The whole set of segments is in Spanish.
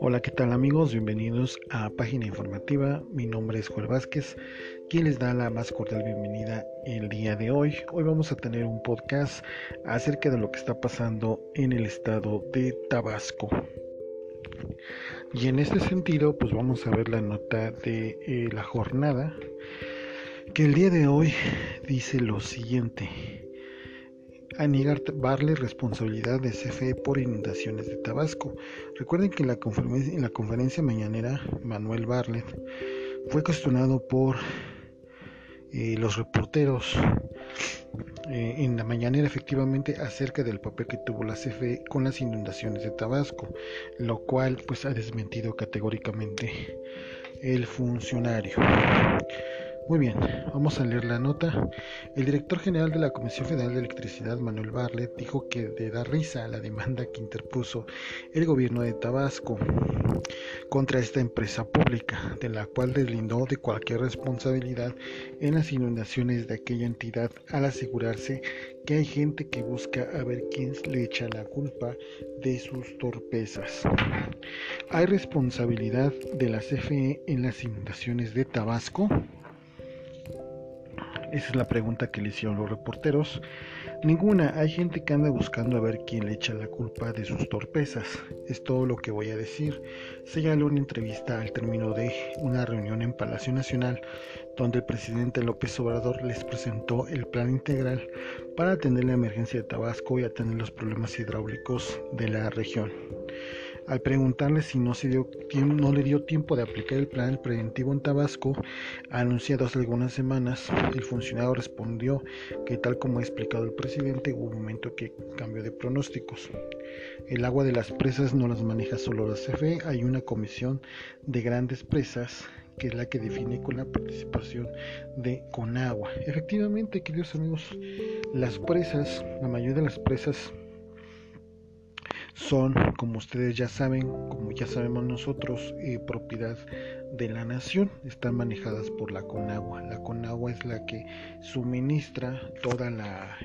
Hola, ¿qué tal amigos? Bienvenidos a Página Informativa. Mi nombre es Joel Vázquez, quien les da la más cordial bienvenida el día de hoy. Hoy vamos a tener un podcast acerca de lo que está pasando en el estado de Tabasco. Y en este sentido, pues vamos a ver la nota de eh, la jornada, que el día de hoy dice lo siguiente a negar responsabilidad de CFE por inundaciones de Tabasco. Recuerden que en la, conferencia, en la mañanera, Manuel Barlet fue cuestionado por eh, los reporteros eh, en la mañanera efectivamente acerca del papel que tuvo la CFE con las inundaciones de Tabasco, lo cual pues ha desmentido categóricamente el funcionario. Muy bien, vamos a leer la nota. El director general de la Comisión Federal de Electricidad, Manuel Barlet, dijo que de dar risa a la demanda que interpuso el gobierno de Tabasco contra esta empresa pública, de la cual deslindó de cualquier responsabilidad en las inundaciones de aquella entidad al asegurarse que hay gente que busca a ver quién le echa la culpa de sus torpezas. ¿Hay responsabilidad de la CFE en las inundaciones de Tabasco? Esa es la pregunta que le hicieron los reporteros. Ninguna, hay gente que anda buscando a ver quién le echa la culpa de sus torpezas. Es todo lo que voy a decir. Señaló una entrevista al término de una reunión en Palacio Nacional, donde el presidente López Obrador les presentó el plan integral para atender la emergencia de Tabasco y atender los problemas hidráulicos de la región. Al preguntarle si no, se dio, no le dio tiempo de aplicar el plan preventivo en Tabasco, anunciado hace algunas semanas, el funcionario respondió que tal como ha explicado el presidente, hubo un momento que cambió de pronósticos. El agua de las presas no las maneja solo la CFE, hay una comisión de grandes presas que es la que define con la participación de Conagua. Efectivamente, queridos amigos, las presas, la mayoría de las presas son, como ustedes ya saben, como ya sabemos nosotros, eh, propiedad de la nación, están manejadas por la Conagua. La Conagua es la que suministra toda la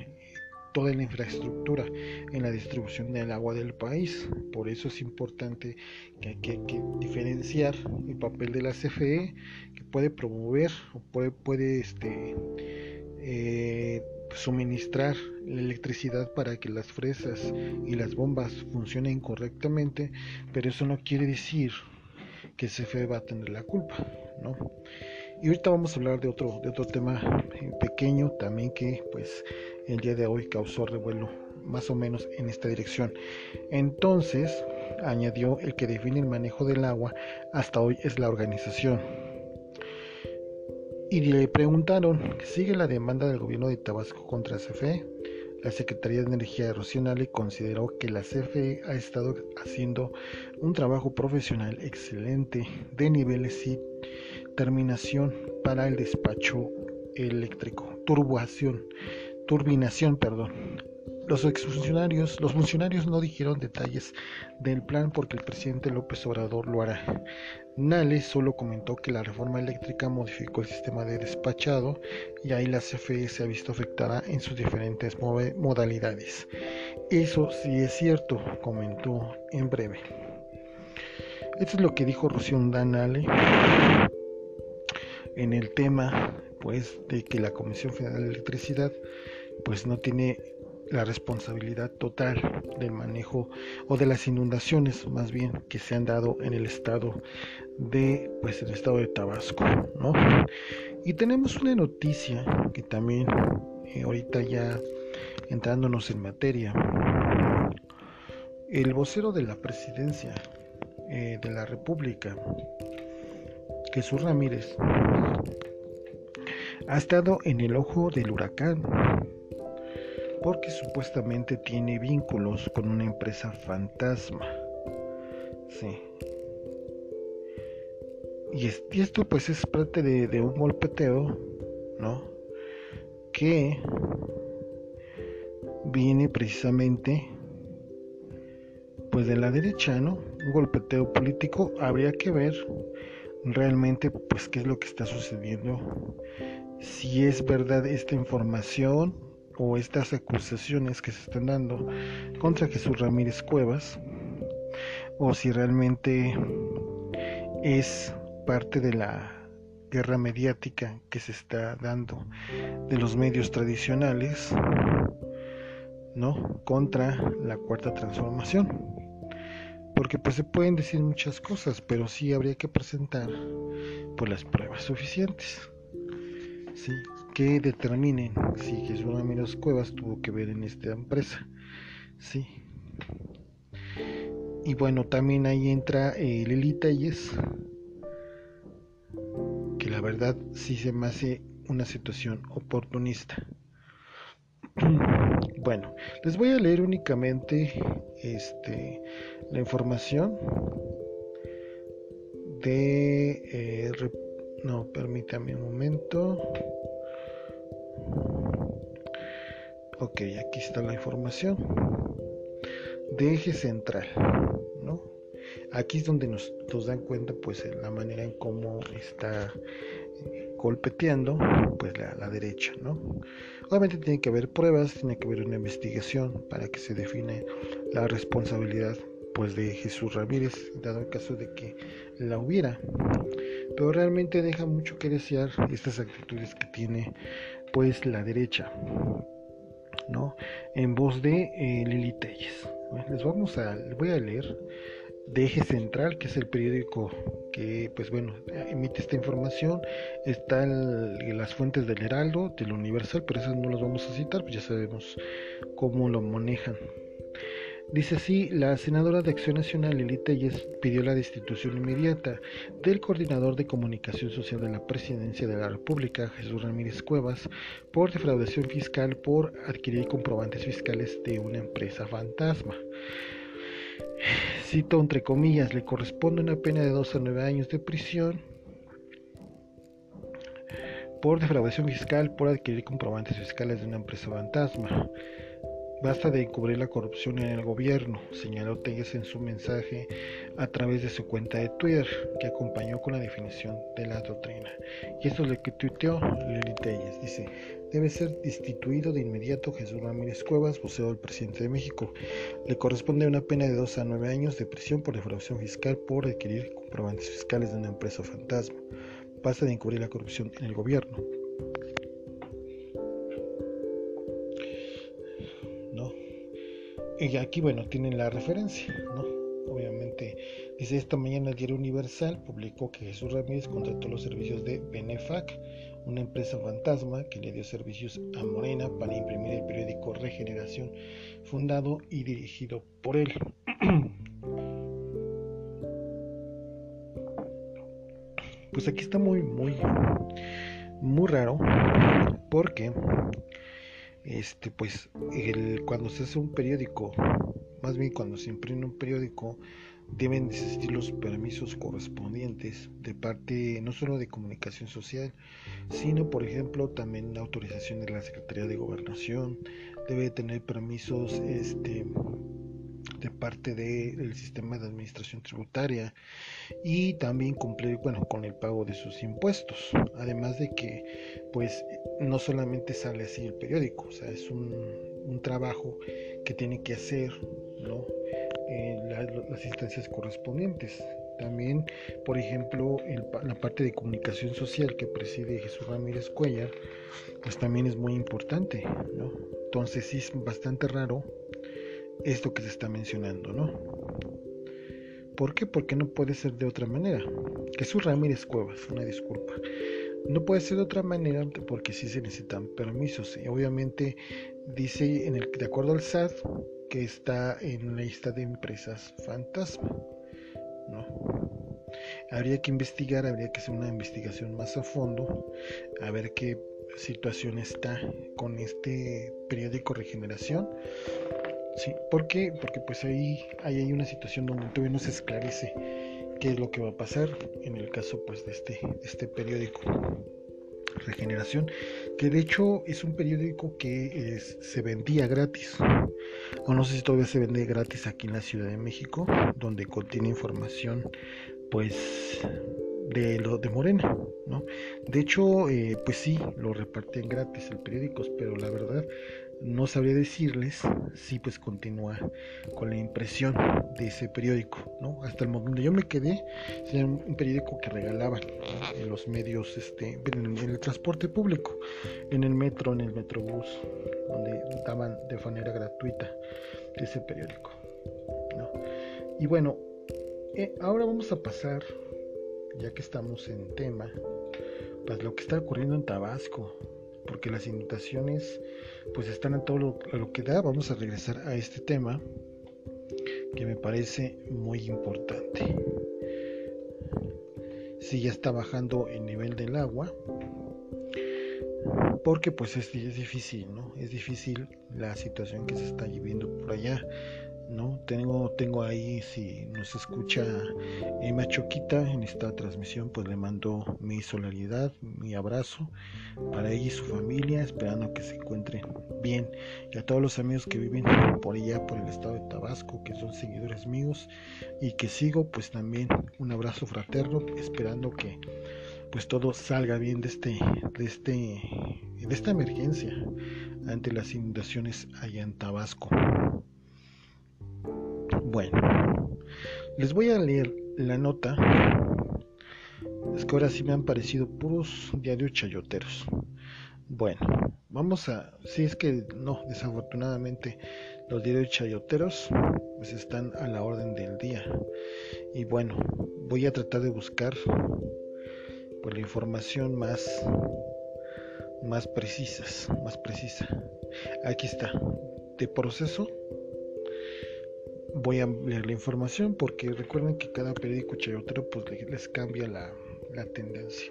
toda la infraestructura en la distribución del agua del país. Por eso es importante que hay que, diferenciar el papel de la CFE, que puede promover o puede, puede este, eh, suministrar la electricidad para que las fresas y las bombas funcionen correctamente, pero eso no quiere decir que CFE va a tener la culpa, ¿no? Y ahorita vamos a hablar de otro, de otro tema eh, pequeño también que pues el día de hoy causó revuelo más o menos en esta dirección. Entonces, añadió el que define el manejo del agua hasta hoy es la organización y le preguntaron, ¿sigue la demanda del gobierno de Tabasco contra CFE? La Secretaría de Energía Erosional consideró que la CFE ha estado haciendo un trabajo profesional excelente de niveles y terminación para el despacho eléctrico, turbación, turbinación, perdón, los exfuncionarios, los funcionarios no dijeron detalles del plan porque el presidente López Obrador lo hará. Nale solo comentó que la reforma eléctrica modificó el sistema de despachado y ahí la CFE se ha visto afectada en sus diferentes modalidades. Eso sí es cierto, comentó en breve. Esto es lo que dijo Rocío Nale en el tema pues de que la Comisión Federal de Electricidad pues no tiene la responsabilidad total del manejo o de las inundaciones más bien que se han dado en el estado de pues el estado de Tabasco ¿no? y tenemos una noticia que también eh, ahorita ya entrándonos en materia el vocero de la presidencia eh, de la república Jesús Ramírez ha estado en el ojo del huracán porque supuestamente tiene vínculos con una empresa fantasma. Sí. Y, esto pues es parte de, un golpeteo, ¿no? Que viene precisamente pues de la derecha, ¿no? Un golpeteo político, habría que ver realmente pues qué es lo que está sucediendo, si es verdad esta información o estas acusaciones que se están dando contra Jesús Ramírez Cuevas o si realmente es parte de la guerra mediática que se está dando de los medios tradicionales no contra la cuarta transformación. Porque pues se pueden decir muchas cosas pero sí habría que presentar pues las pruebas suficientes. ¿sí? Que determinen si Jesús Ramírez Cuevas tuvo que ver en esta empresa. ¿sí? Y bueno, también ahí entra eh, Lili Telles, que la verdad sí se me hace una situación oportunista. Bueno, les voy a leer únicamente este, la información de eh, no, permítame un momento. Ok, aquí está la información de eje central, ¿no? Aquí es donde nos, dan cuenta, pues, la manera en cómo está eh, golpeteando, pues, la, la, derecha, ¿no? Obviamente tiene que haber pruebas, tiene que haber una investigación para que se define la responsabilidad, pues, de Jesús Ramírez, dado el caso de que la hubiera pero realmente deja mucho que desear estas actitudes que tiene pues la derecha. En voz de eh, Lili Telles les vamos a voy a leer de Eje Central, que es el periódico que, pues bueno, emite esta información. Están las fuentes del Heraldo, del Universal, pero esas no las vamos a citar, pues ya sabemos cómo lo manejan. Dice así, la senadora de Acción Nacional, Lili Telles, pidió la destitución inmediata del coordinador de comunicación social de la Presidencia de la República, Jesús Ramírez Cuevas, por defraudación fiscal por adquirir comprobantes fiscales de una empresa fantasma. Cito entre comillas, le corresponde una pena de 2 a 9 años de prisión por defraudación fiscal por adquirir comprobantes fiscales de una empresa fantasma. Basta de encubrir la corrupción en el gobierno, señaló Telles en su mensaje a través de su cuenta de Twitter, que acompañó con la definición de la doctrina. Y esto es lo que tuiteó Lili Telles. Dice, debe ser destituido de inmediato Jesús Ramírez Cuevas, vocero del presidente de México. Le corresponde una pena de 2 a 9 años de prisión por defraudación fiscal por adquirir comprobantes fiscales de una empresa fantasma. Basta de encubrir la corrupción en el gobierno. Y aquí, bueno, tienen la referencia, ¿no? Obviamente, dice esta mañana el Diario Universal publicó que Jesús Ramírez contrató los servicios de Benefac, una empresa fantasma que le dio servicios a Morena para imprimir el periódico Regeneración, fundado y dirigido por él. Pues aquí está muy, muy, muy raro, porque este pues el, cuando se hace un periódico más bien cuando se imprime un periódico deben existir los permisos correspondientes de parte no solo de comunicación social sino por ejemplo también la autorización de la Secretaría de Gobernación. Debe tener permisos este parte del sistema de administración tributaria y también cumplir bueno con el pago de sus impuestos además de que pues no solamente sale así el periódico o sea es un, trabajo que tiene que hacer ¿no? las instancias correspondientes también, por ejemplo, la parte de comunicación social que preside Jesús Ramírez Cuellar, pues también es muy importante, ¿no? Entonces sí es bastante raro esto que se está mencionando, ¿no? ¿Por qué? Porque no puede ser de otra manera. Jesús Ramírez Cuevas, una disculpa. No puede ser de otra manera porque sí se necesitan permisos. Y obviamente dice, en el, de acuerdo al SAT, que está en la lista de empresas fantasma. ¿no? Habría que investigar, habría que hacer una investigación más a fondo, a ver qué situación está con este periódico Regeneración Sí, ¿por qué? Porque pues ahí, hay una situación donde todavía no se esclarece qué es lo que va a pasar en el caso pues de este, este periódico Regeneración, que de hecho es un periódico que se vendía gratis, o no sé si todavía se vende gratis aquí en la Ciudad de México, donde contiene información pues de lo de Morena, ¿no? De hecho, eh, pues sí, lo repartían gratis el periódico, pero la verdad no sabría decirles si pues continúa con la impresión de ese periódico, ¿no? Hasta el momento yo me quedé, era un periódico que regalaban en los medios, este, en el, transporte público, en el metro, en el metrobús, donde daban de manera gratuita ese periódico, ¿no? Y bueno, eh, ahora vamos a pasar, ya que estamos en tema, pues lo que está ocurriendo en Tabasco, porque las inundaciones pues están a todo lo, que da. Vamos a regresar a este tema que me parece muy importante. Si ya está bajando el nivel del agua, porque pues es, es difícil, ¿no? Es difícil la situación que se está viviendo por allá. ¿No? Tengo, tengo ahí, si nos escucha Emma Choquita en esta transmisión, pues le mando mi solidaridad, mi abrazo para ella y su familia, esperando que se encuentren bien. Y a todos los amigos que viven por allá, por el estado de Tabasco, que son seguidores míos y que sigo, pues también un abrazo fraterno, esperando que pues todo salga bien de este, de este, de esta emergencia ante las inundaciones allá en Tabasco. Bueno, les voy a leer la nota. Es que ahora sí me han parecido puros diarios chayoteros. Bueno, vamos a... Si es que no, desafortunadamente los diarios chayoteros pues están a la orden del día. Y bueno, voy a tratar de buscar por la información más más precisas, más precisa. Aquí está. De proceso voy a leer la información porque recuerden que cada periódico chayotero pues les cambia la, la tendencia.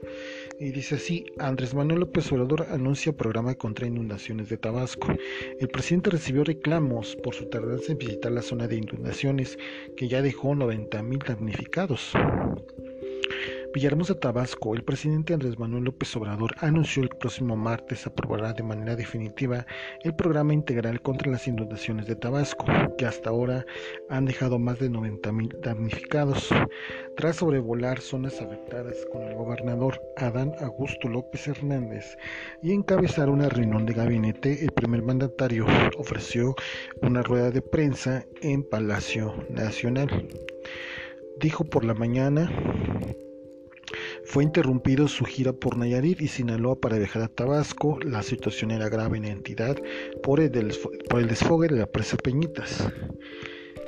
Y dice así, Andrés Manuel López Obrador anuncia programa contra inundaciones de Tabasco. El presidente recibió reclamos por su tardanza en visitar la zona de inundaciones que ya dejó 90 mil damnificados. Villahermosa, Tabasco, el presidente Andrés Manuel López Obrador anunció el próximo martes aprobará de manera definitiva el programa integral contra las inundaciones de Tabasco, que hasta ahora han dejado más de 90 mil damnificados. Tras sobrevolar zonas afectadas con el gobernador Adán Augusto López Hernández y encabezar una reunión de gabinete, el primer mandatario ofreció una rueda de prensa en Palacio Nacional. Dijo por la mañana fue interrumpido su gira por Nayarit y Sinaloa para viajar a Tabasco. La situación era grave en la entidad por el, desfogue de la presa Peñitas.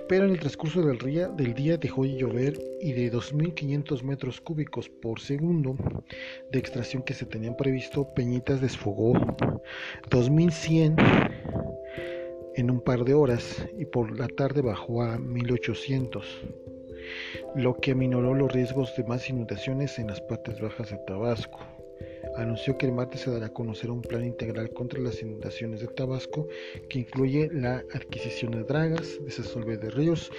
Pero en el transcurso del día, del día dejó de llover y de 2.500 metros cúbicos por segundo de extracción que se tenían previsto, Peñitas desfogó 2.100 en un par de horas y por la tarde bajó a 1.800 lo que aminoró los riesgos de más inundaciones en las partes bajas de Tabasco. Anunció que el martes se dará a conocer un plan integral contra las inundaciones de Tabasco que incluye la adquisición de dragas, desasolve de ríos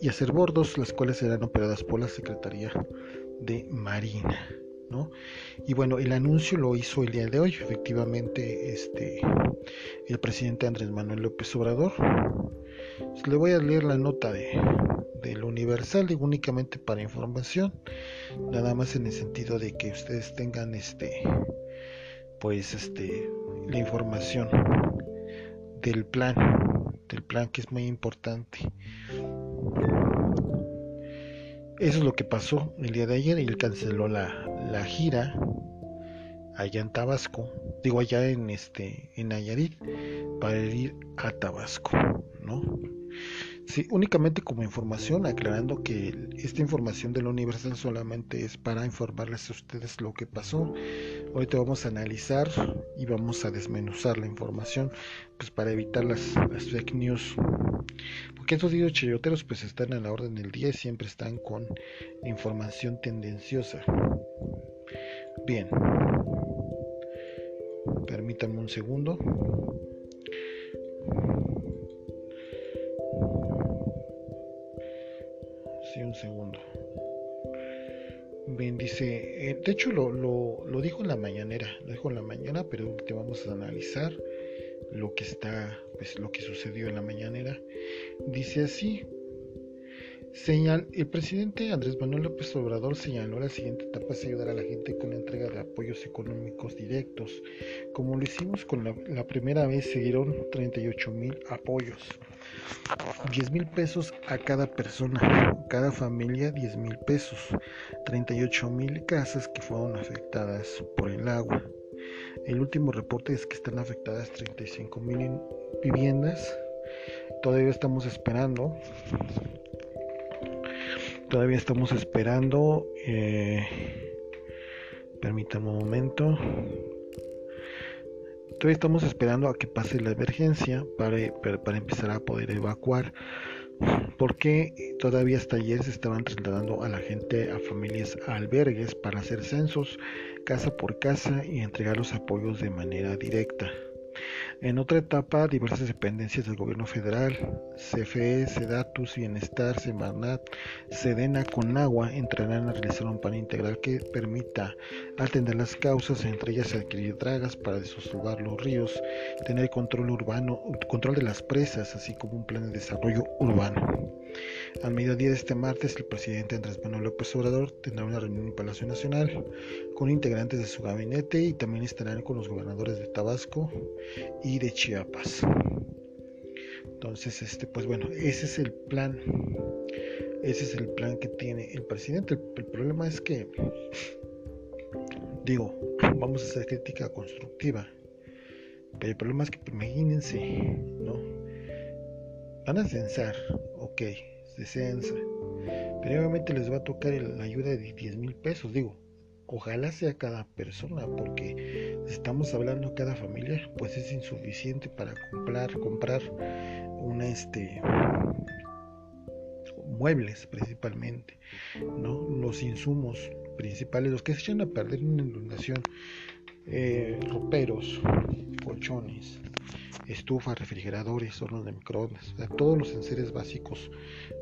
y hacer bordos, las cuales serán operadas por la Secretaría de Marina. Y bueno, el anuncio lo hizo el día de hoy, efectivamente, este, el presidente Andrés Manuel López Obrador. le voy a leer la nota de, del Universal, y únicamente para información, nada más en el sentido de que ustedes tengan este, pues este, la información del plan, del plan que es muy importante. Eso es lo que pasó el día de ayer y él canceló la, la gira allá en Tabasco, digo allá en este en Nayarit para ir a Tabasco, ¿no? Sí, únicamente como información, aclarando que esta información de la Universal solamente es para informarles a ustedes lo que pasó. Ahorita vamos a analizar y vamos a desmenuzar la información, pues para evitar las, fake news. Porque estos videos chayoteros pues están a la orden del día y siempre están con información tendenciosa. Bien. Permítanme un segundo. Un segundo. Bien, dice, eh, de hecho lo, lo, lo, dijo en la mañanera, lo dijo en la mañana, pero te vamos a analizar lo que está, pues lo que sucedió en la mañanera. Dice así, Señal, el presidente Andrés Manuel López Obrador señaló la siguiente etapa es ayudar a la gente con la entrega de apoyos económicos directos. Como lo hicimos con la, la primera vez, se dieron 38 mil apoyos. 10 mil pesos a cada persona, cada familia 10 mil pesos, 38 mil casas que fueron afectadas por el agua. El último reporte es que están afectadas 35 mil viviendas. Todavía estamos esperando. Todavía estamos esperando. Eh, permítame un momento. Todavía estamos esperando a que pase la emergencia para, para empezar a poder evacuar porque todavía hasta ayer se estaban trasladando a la gente a familias a albergues para hacer censos casa por casa y entregar los apoyos de manera directa. En otra etapa, diversas dependencias del gobierno federal, CFE, Sedatus, Bienestar, Semarnat, Sedena, con agua entrarán a realizar un plan integral que permita atender las causas, entre ellas adquirir dragas para desosolvar los ríos, tener control urbano, control de las presas, así como un plan de desarrollo urbano. Al mediodía de este martes, el presidente Andrés Manuel López Obrador tendrá una reunión en Palacio Nacional con integrantes de su gabinete y también estarán con los gobernadores de Tabasco y de Chiapas. Entonces, este, pues bueno, ese es el plan. Ese es el plan que tiene el presidente. El, problema es que, digo, vamos a hacer crítica constructiva. Pero el problema es que, imagínense, ¿no? Van a censar, ok, se censa. Pero les va a tocar la ayuda de 10 mil pesos, digo. Ojalá sea cada persona, porque estamos hablando cada familia, pues es insuficiente para comprar, comprar una este muebles principalmente, ¿no? Los insumos principales, los que se echan a perder en una inundación, eh, roperos, colchones, estufas, refrigeradores, hornos de microondas, todos los enseres básicos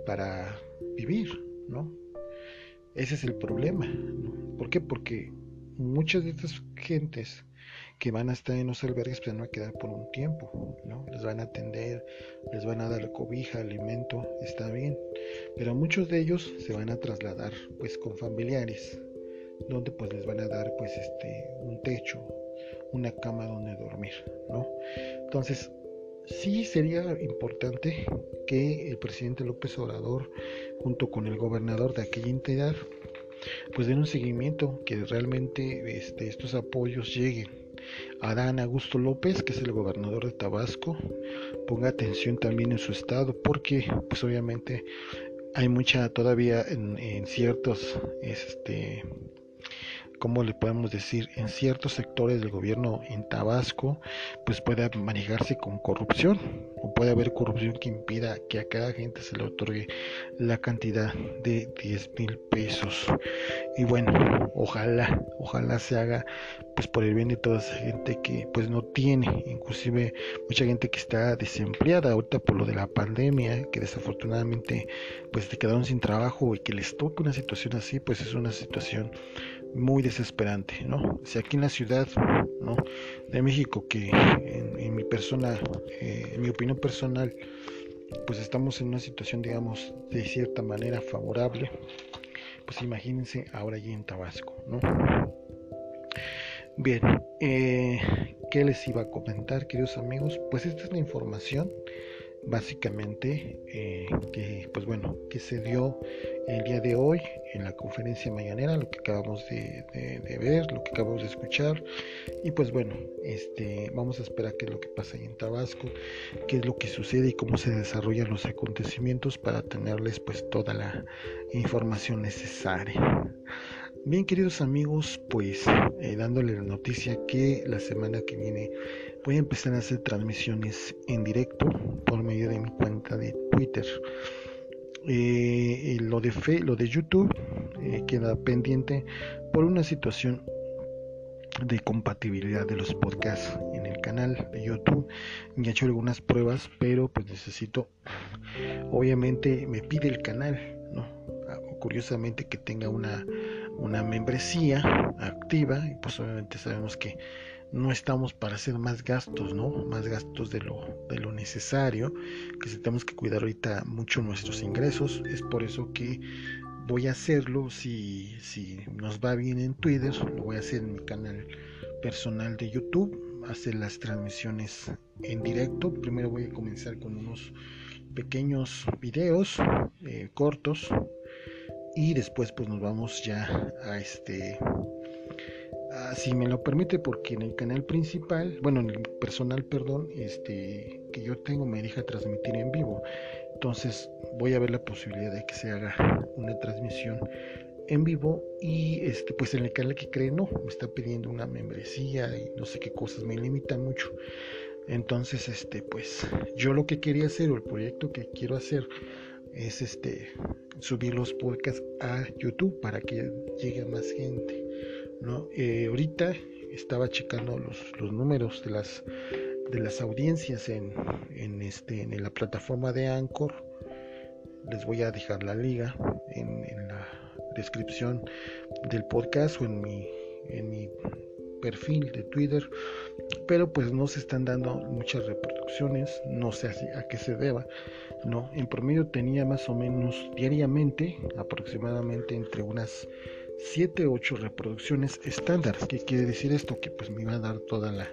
para vivir, ¿no? Ese es el problema, ¿no? ¿Por qué? Porque muchas de estas gentes que van a estar en los albergues pues van a quedar por un tiempo, ¿no? Les van a atender, les van a dar cobija, alimento, está bien, pero muchos de ellos se van a trasladar pues con familiares, donde pues les van a dar pues este un techo, una cama donde dormir, ¿no? Entonces, sí sería importante que el presidente López Obrador, junto con el gobernador de aquella entidad, pues den un seguimiento, que realmente este, estos apoyos lleguen. Adán Augusto López, que es el gobernador de Tabasco, ponga atención también en su estado, porque pues obviamente hay mucha todavía en, en ciertos este ¿cómo le podemos decir? En ciertos sectores del gobierno en Tabasco, pues puede manejarse con corrupción o puede haber corrupción que impida que a cada gente se le otorgue la cantidad de 10 mil pesos. Y bueno, ojalá, ojalá se haga pues por el bien de toda esa gente que pues no tiene, inclusive mucha gente que está desempleada ahorita por lo de la pandemia, que desafortunadamente pues se quedaron sin trabajo y que les toque una situación así, pues es una situación muy desesperante, ¿no? Si aquí en la ciudad, ¿no? De México, que en, mi persona, eh, en mi opinión personal, pues estamos en una situación, digamos, de cierta manera favorable, pues imagínense ahora allí en Tabasco, ¿no? Bien, eh, ¿qué les iba a comentar, queridos amigos? Pues esta es la información básicamente eh, que pues bueno que se dio el día de hoy en la conferencia mañanera lo que acabamos de, ver lo que acabamos de escuchar. Y pues bueno este vamos a esperar qué es lo que pasa ahí en Tabasco qué es lo que sucede y cómo se desarrollan los acontecimientos para tenerles pues toda la información necesaria Bien, queridos amigos, pues eh, dándole la noticia que la semana que viene voy a empezar a hacer transmisiones en directo por medio de mi cuenta de Twitter. Eh, lo, de fe, lo de YouTube eh, queda pendiente por una situación de compatibilidad de los podcasts en el canal de YouTube. Ya he hecho algunas pruebas, pero pues necesito, obviamente me pide el canal, ¿no? Ah, curiosamente que tenga una una membresía activa y pues obviamente sabemos que no estamos para hacer más gastos, ¿no? Más gastos de lo, de lo necesario, que si tenemos que cuidar ahorita mucho nuestros ingresos. Es por eso que voy a hacerlo, si, si nos va bien en Twitter, lo voy a hacer en mi canal personal de YouTube, hacer las transmisiones en directo. Primero voy a comenzar con unos pequeños videos eh, cortos y después pues nos vamos ya a este si me lo permite porque en el canal principal bueno en el personal perdón este que yo tengo me deja transmitir en vivo. Entonces voy a ver la posibilidad de que se haga una transmisión en vivo y este pues en el canal que cree no me está pidiendo una membresía y no sé qué cosas me limitan mucho. Entonces este pues yo lo que quería hacer o el proyecto que quiero hacer es este subir los podcasts a YouTube para que llegue más gente. ¿no? Eh, ahorita estaba checando los, los, números de las de las audiencias en, en, este en la plataforma de Anchor. Les voy a dejar la liga en, en la descripción del podcast o en mi en mi perfil de Twitter, pero pues no se están dando muchas reproducciones, no sé a qué se deba, ¿no? En promedio tenía más o menos diariamente, aproximadamente entre unas 7 o 8 reproducciones estándar. ¿Qué quiere decir esto? Que pues me iba a dar toda la,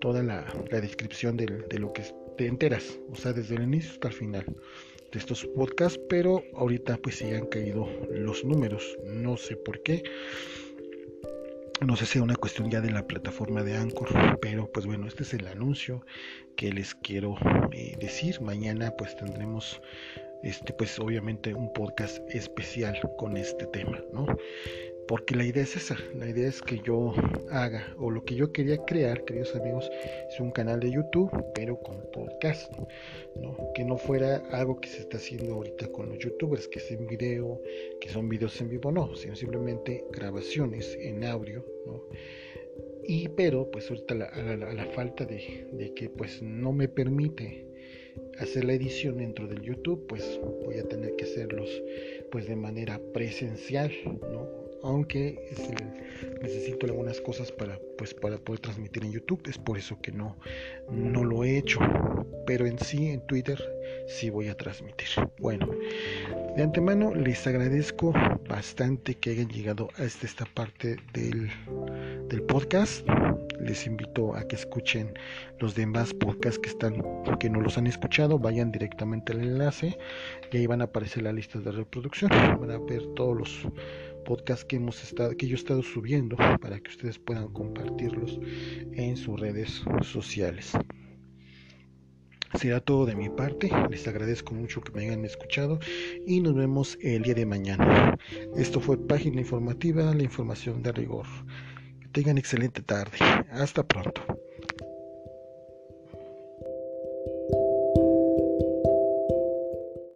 toda la, descripción de, de lo que te enteras, o sea, desde el inicio hasta el final de estos podcasts, pero ahorita pues sí han caído los números, no sé por qué no sé si es una cuestión ya de la plataforma de Anchor, pero pues bueno, este es el anuncio que les quiero eh, decir. Mañana pues tendremos este pues obviamente un podcast especial con este tema, ¿no? Porque la idea es esa, la idea es que yo haga, o lo que yo quería crear, queridos amigos, es un canal de YouTube, pero con podcast, ¿no? Que no fuera algo que se está haciendo ahorita con los youtubers, que es en video, que son videos en vivo, no, sino simplemente grabaciones en audio, ¿no? Y pero, pues ahorita a la, falta de, de que pues no me permite hacer la edición dentro del YouTube, pues voy a tener que hacerlos pues de manera presencial, ¿no? Aunque necesito algunas cosas para pues para poder transmitir en YouTube es por eso que no no lo he hecho. Pero en sí en Twitter sí voy a transmitir. Bueno de antemano les agradezco bastante que hayan llegado hasta esta parte del, del podcast. Les invito a que escuchen los demás podcasts que están que no los han escuchado. Vayan directamente al enlace y ahí van a aparecer las listas de reproducción. Van a ver todos los podcast que hemos estado, que yo he estado subiendo para que ustedes puedan compartirlos en sus redes sociales. Será todo de mi parte. Les agradezco mucho que me hayan escuchado y nos vemos el día de mañana. Esto fue Página Informativa, la información de rigor. Que tengan excelente tarde. Hasta pronto.